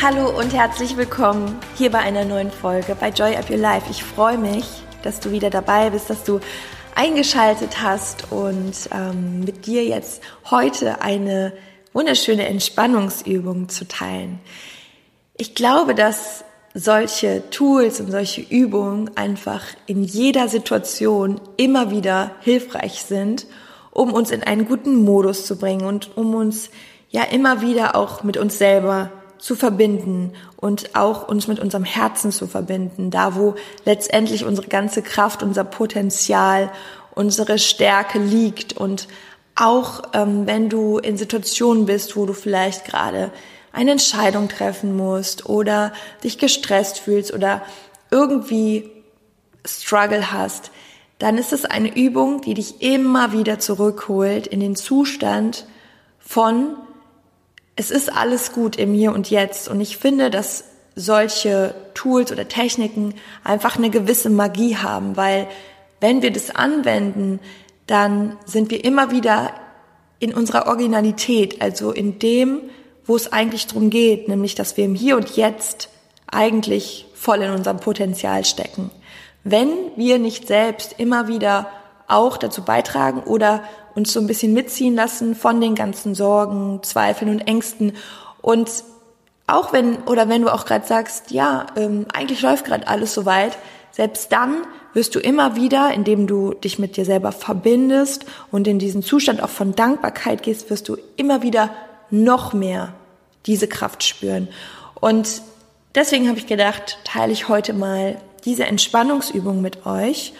Hallo und herzlich willkommen hier bei einer neuen Folge bei Joy Up Your Life. Ich freue mich, dass du wieder dabei bist, dass du eingeschaltet hast und ähm, mit dir jetzt heute eine wunderschöne Entspannungsübung zu teilen. Ich glaube, dass solche Tools und solche Übungen einfach in jeder Situation immer wieder hilfreich sind, um uns in einen guten Modus zu bringen und um uns ja immer wieder auch mit uns selber zu verbinden und auch uns mit unserem Herzen zu verbinden, da wo letztendlich unsere ganze Kraft, unser Potenzial, unsere Stärke liegt. Und auch ähm, wenn du in Situationen bist, wo du vielleicht gerade eine Entscheidung treffen musst oder dich gestresst fühlst oder irgendwie Struggle hast, dann ist es eine Übung, die dich immer wieder zurückholt in den Zustand von es ist alles gut im Hier und Jetzt. Und ich finde, dass solche Tools oder Techniken einfach eine gewisse Magie haben, weil wenn wir das anwenden, dann sind wir immer wieder in unserer Originalität, also in dem, wo es eigentlich drum geht, nämlich dass wir im Hier und Jetzt eigentlich voll in unserem Potenzial stecken. Wenn wir nicht selbst immer wieder auch dazu beitragen oder uns so ein bisschen mitziehen lassen von den ganzen Sorgen, Zweifeln und Ängsten. Und auch wenn, oder wenn du auch gerade sagst, ja, ähm, eigentlich läuft gerade alles so weit, selbst dann wirst du immer wieder, indem du dich mit dir selber verbindest und in diesen Zustand auch von Dankbarkeit gehst, wirst du immer wieder noch mehr diese Kraft spüren. Und deswegen habe ich gedacht, teile ich heute mal diese Entspannungsübung mit euch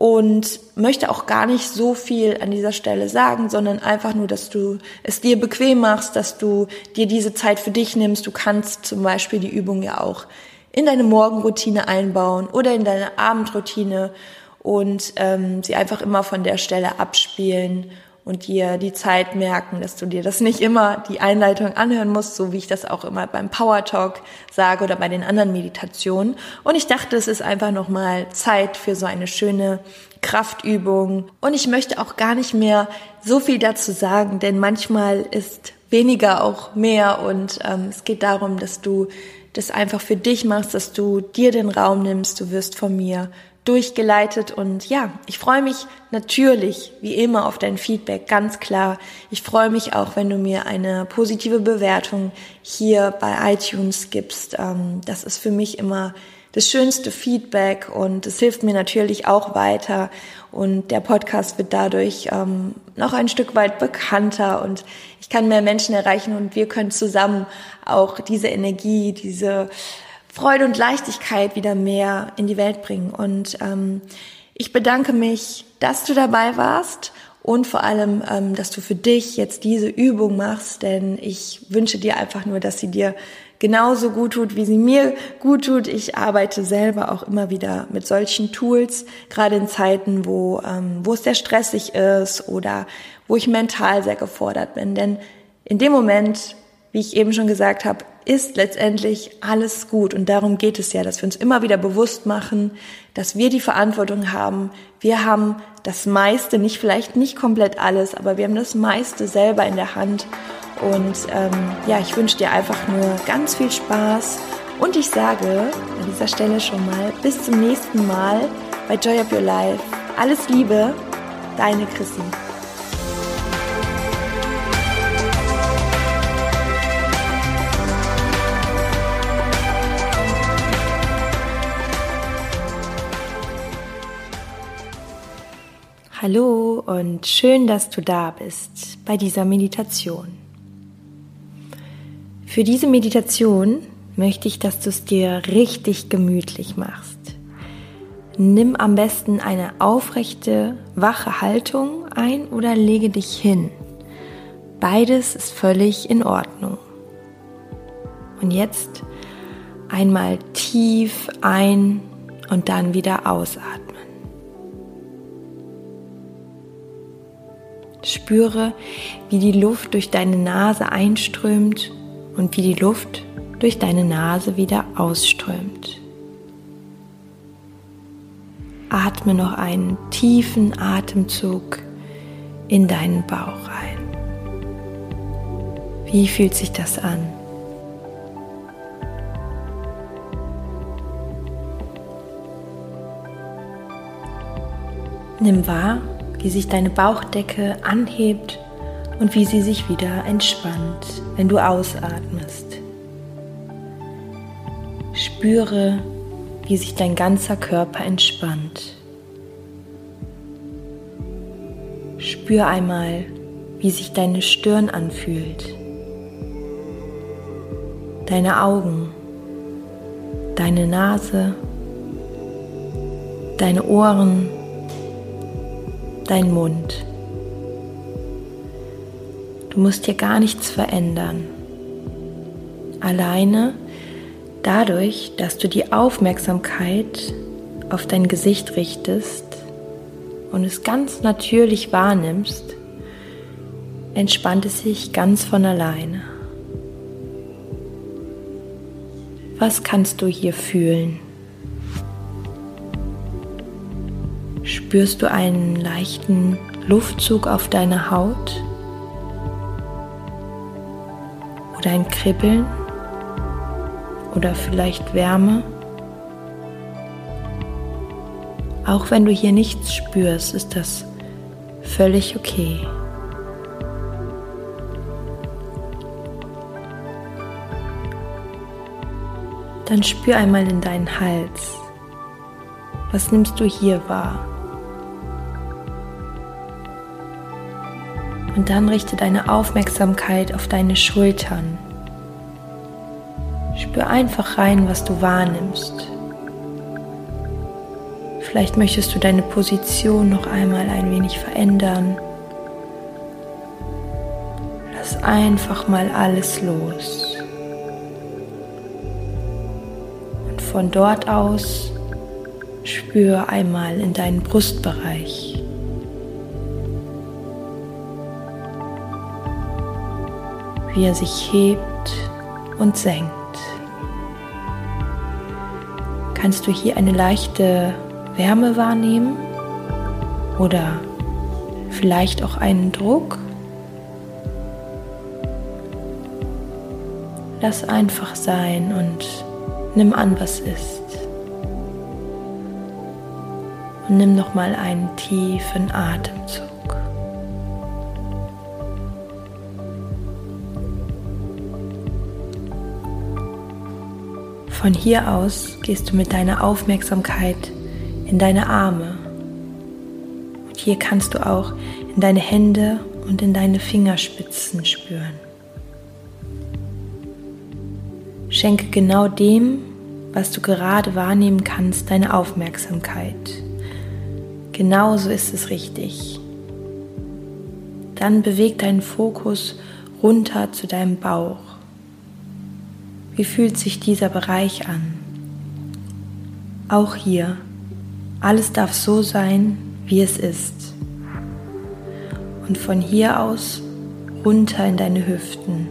und möchte auch gar nicht so viel an dieser Stelle sagen, sondern einfach nur, dass du es dir bequem machst, dass du dir diese Zeit für dich nimmst. Du kannst zum Beispiel die Übung ja auch in deine Morgenroutine einbauen oder in deine Abendroutine und ähm, sie einfach immer von der Stelle abspielen und dir die Zeit merken, dass du dir das nicht immer die Einleitung anhören musst, so wie ich das auch immer beim Power Talk sage oder bei den anderen Meditationen. Und ich dachte, es ist einfach nochmal Zeit für so eine schöne Kraftübung. Und ich möchte auch gar nicht mehr so viel dazu sagen, denn manchmal ist weniger auch mehr und ähm, es geht darum, dass du das einfach für dich machst, dass du dir den Raum nimmst, du wirst von mir durchgeleitet und ja, ich freue mich natürlich wie immer auf dein Feedback, ganz klar. Ich freue mich auch, wenn du mir eine positive Bewertung hier bei iTunes gibst. Ähm, das ist für mich immer das schönste Feedback und es hilft mir natürlich auch weiter und der Podcast wird dadurch ähm, noch ein Stück weit bekannter und ich kann mehr Menschen erreichen und wir können zusammen auch diese Energie, diese Freude und Leichtigkeit wieder mehr in die Welt bringen. Und ähm, ich bedanke mich, dass du dabei warst und vor allem, ähm, dass du für dich jetzt diese Übung machst, denn ich wünsche dir einfach nur, dass sie dir genauso gut tut, wie sie mir gut tut. Ich arbeite selber auch immer wieder mit solchen Tools, gerade in Zeiten, wo, ähm, wo es sehr stressig ist oder wo ich mental sehr gefordert bin. Denn in dem Moment, wie ich eben schon gesagt habe, ist letztendlich alles gut. Und darum geht es ja, dass wir uns immer wieder bewusst machen, dass wir die Verantwortung haben. Wir haben das meiste, nicht vielleicht nicht komplett alles, aber wir haben das meiste selber in der Hand. Und ähm, ja, ich wünsche dir einfach nur ganz viel Spaß. Und ich sage an dieser Stelle schon mal bis zum nächsten Mal bei Joy of Your Life. Alles Liebe, deine Chrissy. Hallo und schön, dass du da bist bei dieser Meditation. Für diese Meditation möchte ich, dass du es dir richtig gemütlich machst. Nimm am besten eine aufrechte, wache Haltung ein oder lege dich hin. Beides ist völlig in Ordnung. Und jetzt einmal tief ein und dann wieder ausatmen. Spüre, wie die Luft durch deine Nase einströmt und wie die Luft durch deine Nase wieder ausströmt. Atme noch einen tiefen Atemzug in deinen Bauch ein. Wie fühlt sich das an? Nimm wahr, wie sich deine Bauchdecke anhebt und wie sie sich wieder entspannt, wenn du ausatmest. Spüre, wie sich dein ganzer Körper entspannt. Spür einmal, wie sich deine Stirn anfühlt, deine Augen, deine Nase, deine Ohren, dein Mund. Du musst hier gar nichts verändern. Alleine dadurch, dass du die Aufmerksamkeit auf dein Gesicht richtest und es ganz natürlich wahrnimmst, entspannt es sich ganz von alleine. Was kannst du hier fühlen? Spürst du einen leichten Luftzug auf deiner Haut? Oder ein Kribbeln? Oder vielleicht Wärme? Auch wenn du hier nichts spürst, ist das völlig okay. Dann spür einmal in deinen Hals. Was nimmst du hier wahr? Und dann richte deine Aufmerksamkeit auf deine Schultern. Spür einfach rein, was du wahrnimmst. Vielleicht möchtest du deine Position noch einmal ein wenig verändern. Lass einfach mal alles los. Und von dort aus spür einmal in deinen Brustbereich. Wie er sich hebt und senkt. Kannst du hier eine leichte Wärme wahrnehmen oder vielleicht auch einen Druck? Lass einfach sein und nimm an, was ist. Und nimm noch mal einen tiefen Atemzug. Von hier aus gehst du mit deiner Aufmerksamkeit in deine Arme. Und hier kannst du auch in deine Hände und in deine Fingerspitzen spüren. Schenke genau dem, was du gerade wahrnehmen kannst, deine Aufmerksamkeit. Genauso ist es richtig. Dann beweg deinen Fokus runter zu deinem Bauch. Wie fühlt sich dieser Bereich an? Auch hier, alles darf so sein, wie es ist. Und von hier aus runter in deine Hüften.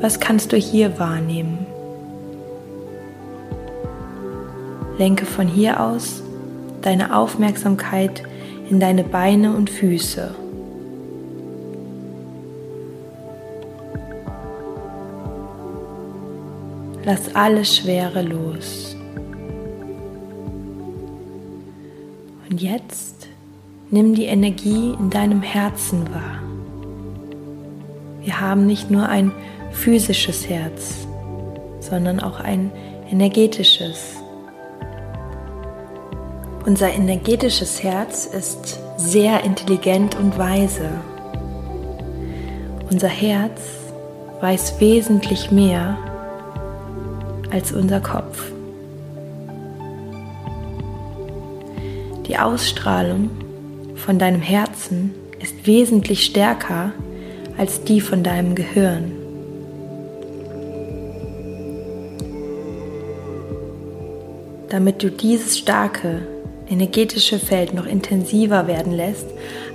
Was kannst du hier wahrnehmen? Lenke von hier aus deine Aufmerksamkeit in deine Beine und Füße. Lass alle Schwere los. Und jetzt nimm die Energie in deinem Herzen wahr. Wir haben nicht nur ein physisches Herz, sondern auch ein energetisches. Unser energetisches Herz ist sehr intelligent und weise. Unser Herz weiß wesentlich mehr als unser Kopf. Die Ausstrahlung von deinem Herzen ist wesentlich stärker als die von deinem Gehirn. damit du dieses starke energetische Feld noch intensiver werden lässt,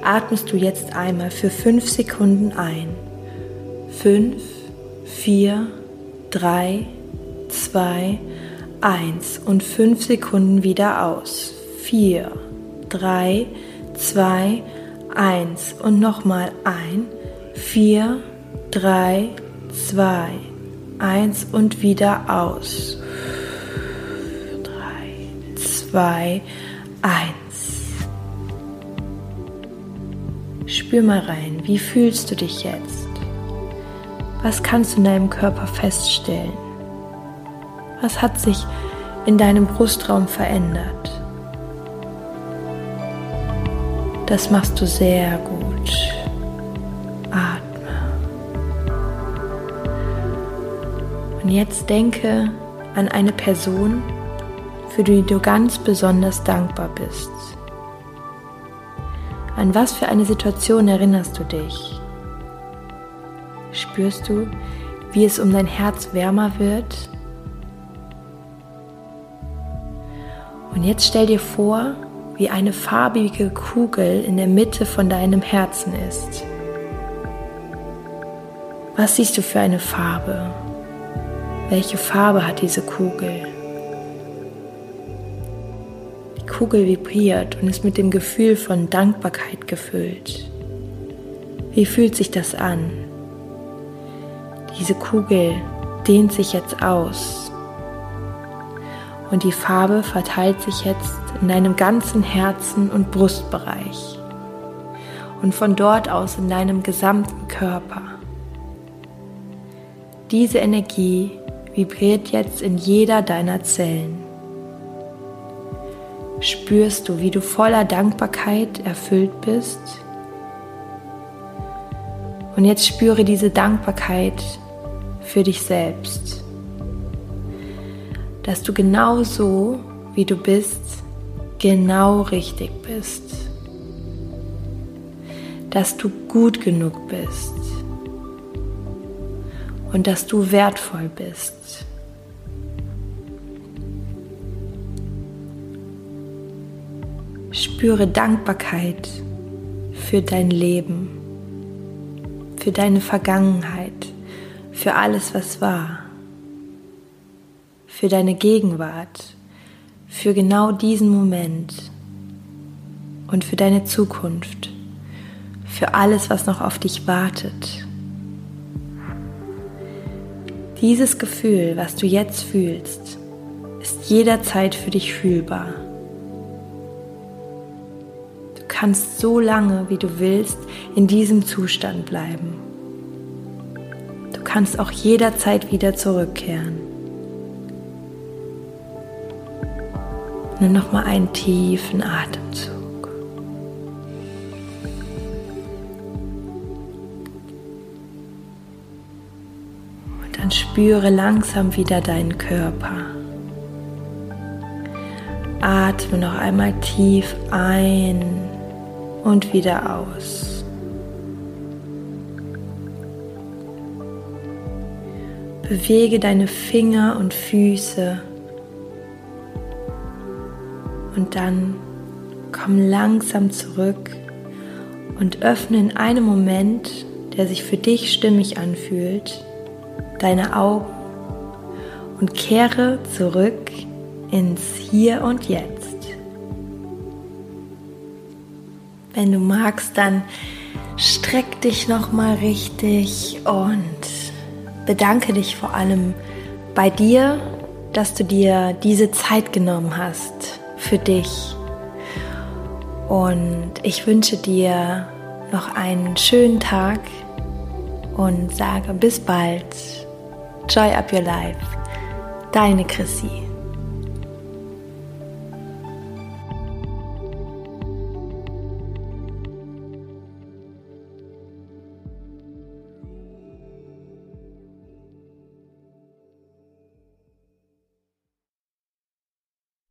atmest du jetzt einmal für fünf Sekunden ein. Fünf, vier, drei, zwei, eins und fünf Sekunden wieder aus. Vier, drei, zwei, eins und nochmal ein. Vier, drei, zwei, eins und wieder aus. Drei, zwei, eins. Spür mal rein, wie fühlst du dich jetzt? Was kannst du in deinem Körper feststellen? Was hat sich in deinem Brustraum verändert? Das machst du sehr gut. Atme. Und jetzt denke an eine Person, für die du ganz besonders dankbar bist. An was für eine Situation erinnerst du dich? Spürst du, wie es um dein Herz wärmer wird? Und jetzt stell dir vor, wie eine farbige Kugel in der Mitte von deinem Herzen ist. Was siehst du für eine Farbe? Welche Farbe hat diese Kugel? Die Kugel vibriert und ist mit dem Gefühl von Dankbarkeit gefüllt. Wie fühlt sich das an? Diese Kugel dehnt sich jetzt aus und die Farbe verteilt sich jetzt in deinem ganzen Herzen und Brustbereich und von dort aus in deinem gesamten Körper. Diese Energie vibriert jetzt in jeder deiner Zellen. Spürst du, wie du voller Dankbarkeit erfüllt bist? Und jetzt spüre diese Dankbarkeit für dich selbst. Dass du genau so, wie du bist, genau richtig bist. Dass du gut genug bist. Und dass du wertvoll bist. Spüre Dankbarkeit für dein Leben, für deine Vergangenheit für alles, was war, für deine Gegenwart, für genau diesen Moment und für deine Zukunft, für alles, was noch auf dich wartet. Dieses Gefühl, was du jetzt fühlst, ist jederzeit für dich fühlbar. Du kannst so lange, wie du willst, in diesem Zustand bleiben kannst auch jederzeit wieder zurückkehren. Nimm nochmal einen tiefen Atemzug. Und dann spüre langsam wieder deinen Körper. Atme noch einmal tief ein und wieder aus. Bewege deine Finger und Füße und dann komm langsam zurück und öffne in einem Moment, der sich für dich stimmig anfühlt, deine Augen und kehre zurück ins Hier und Jetzt. Wenn du magst, dann streck dich noch mal richtig und bedanke dich vor allem bei dir, dass du dir diese Zeit genommen hast für dich. Und ich wünsche dir noch einen schönen Tag und sage bis bald. Joy up your life. Deine Chrissy.